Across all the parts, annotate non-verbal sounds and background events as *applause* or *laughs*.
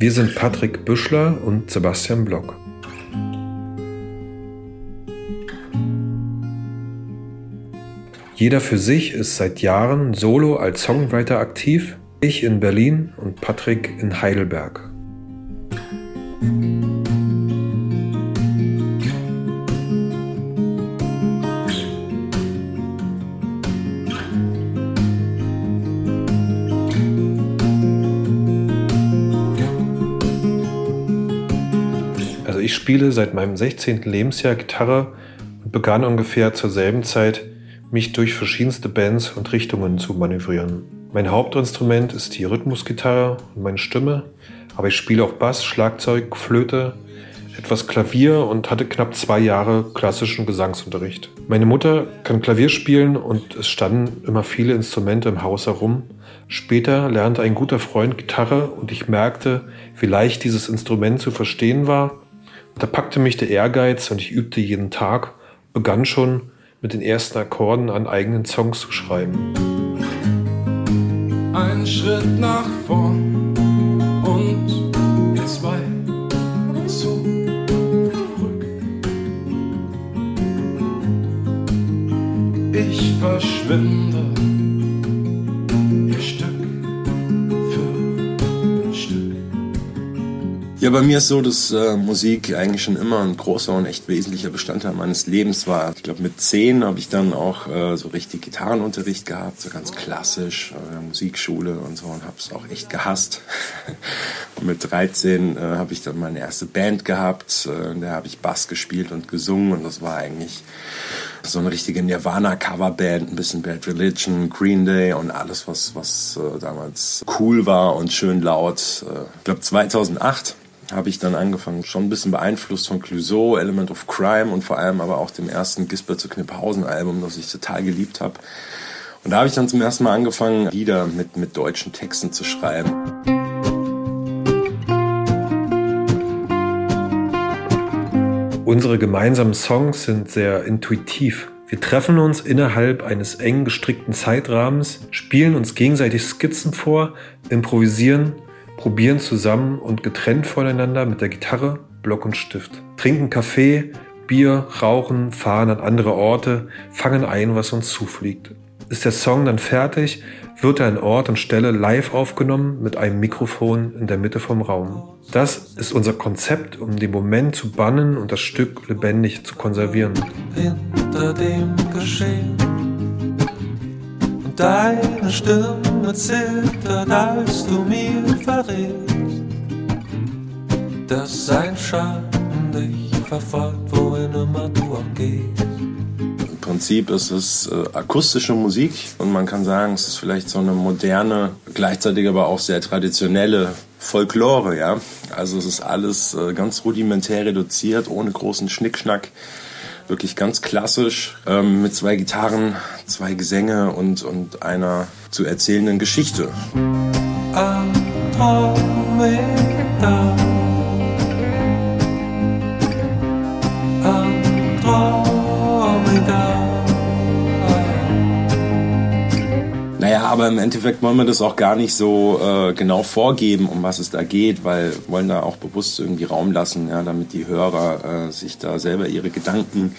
Wir sind Patrick Büschler und Sebastian Block. Jeder für sich ist seit Jahren solo als Songwriter aktiv, ich in Berlin und Patrick in Heidelberg. Also ich spiele seit meinem 16. Lebensjahr Gitarre und begann ungefähr zur selben Zeit, mich durch verschiedenste Bands und Richtungen zu manövrieren. Mein Hauptinstrument ist die Rhythmusgitarre und meine Stimme, aber ich spiele auch Bass, Schlagzeug, Flöte, etwas Klavier und hatte knapp zwei Jahre klassischen Gesangsunterricht. Meine Mutter kann Klavier spielen und es standen immer viele Instrumente im Haus herum. Später lernte ein guter Freund Gitarre und ich merkte, wie leicht dieses Instrument zu verstehen war da packte mich der Ehrgeiz und ich übte jeden Tag, begann schon mit den ersten Akkorden an eigenen Songs zu schreiben. Ein Schritt nach vorn und zwei zurück. Ich verschwinde. Ja, bei mir ist so, dass äh, Musik eigentlich schon immer ein großer und echt wesentlicher Bestandteil meines Lebens war. Ich glaube, mit zehn habe ich dann auch äh, so richtig Gitarrenunterricht gehabt, so ganz klassisch, äh, Musikschule und so und habe es auch echt gehasst. *laughs* mit 13 äh, habe ich dann meine erste Band gehabt, äh, in der habe ich Bass gespielt und gesungen und das war eigentlich so eine richtige Nirvana-Coverband, ein bisschen Bad Religion, Green Day und alles, was, was äh, damals cool war und schön laut. Äh, ich glaube 2008 habe ich dann angefangen, schon ein bisschen beeinflusst von Clouseau, Element of Crime und vor allem aber auch dem ersten Gisbert zu Kniphausen Album, das ich total geliebt habe. Und da habe ich dann zum ersten Mal angefangen, Lieder mit, mit deutschen Texten zu schreiben. Unsere gemeinsamen Songs sind sehr intuitiv. Wir treffen uns innerhalb eines eng gestrickten Zeitrahmens, spielen uns gegenseitig Skizzen vor, improvisieren probieren zusammen und getrennt voneinander mit der Gitarre, Block und Stift, trinken Kaffee, Bier, rauchen, fahren an andere Orte, fangen ein, was uns zufliegt. Ist der Song dann fertig, wird er an Ort und Stelle live aufgenommen mit einem Mikrofon in der Mitte vom Raum. Das ist unser Konzept, um den Moment zu bannen und das Stück lebendig zu konservieren. Hinter dem Geschehen deine Stimme zittert, als du mir verrätst, dass sein Schatten dich verfolgt, wohin immer du auch gehst. Im Prinzip ist es äh, akustische Musik und man kann sagen, es ist vielleicht so eine moderne, gleichzeitig aber auch sehr traditionelle Folklore, ja. Also es ist alles äh, ganz rudimentär reduziert, ohne großen Schnickschnack wirklich ganz klassisch ähm, mit zwei Gitarren, zwei Gesänge und, und einer zu erzählenden Geschichte. Andromeda. Aber im Endeffekt wollen wir das auch gar nicht so äh, genau vorgeben, um was es da geht, weil wollen da auch bewusst irgendwie Raum lassen, ja, damit die Hörer äh, sich da selber ihre Gedanken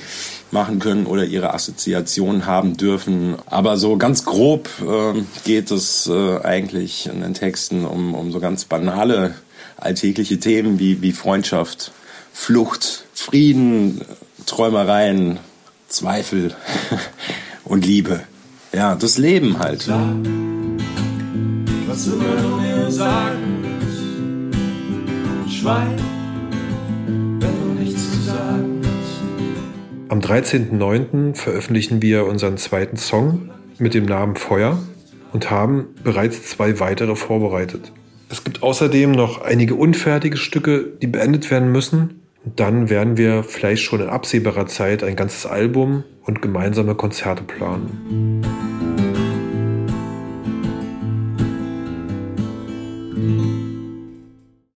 machen können oder ihre Assoziationen haben dürfen. Aber so ganz grob äh, geht es äh, eigentlich in den Texten um, um so ganz banale alltägliche Themen wie, wie Freundschaft, Flucht, Frieden, Träumereien, Zweifel *laughs* und Liebe. Ja, das Leben halt. Sag, was immer du mir sagen willst. Schweig, wenn du nichts zu sagen hast. Am 13.09. veröffentlichen wir unseren zweiten Song mit dem Namen Feuer und haben bereits zwei weitere vorbereitet. Es gibt außerdem noch einige unfertige Stücke, die beendet werden müssen. Dann werden wir vielleicht schon in absehbarer Zeit ein ganzes Album und gemeinsame Konzerte planen.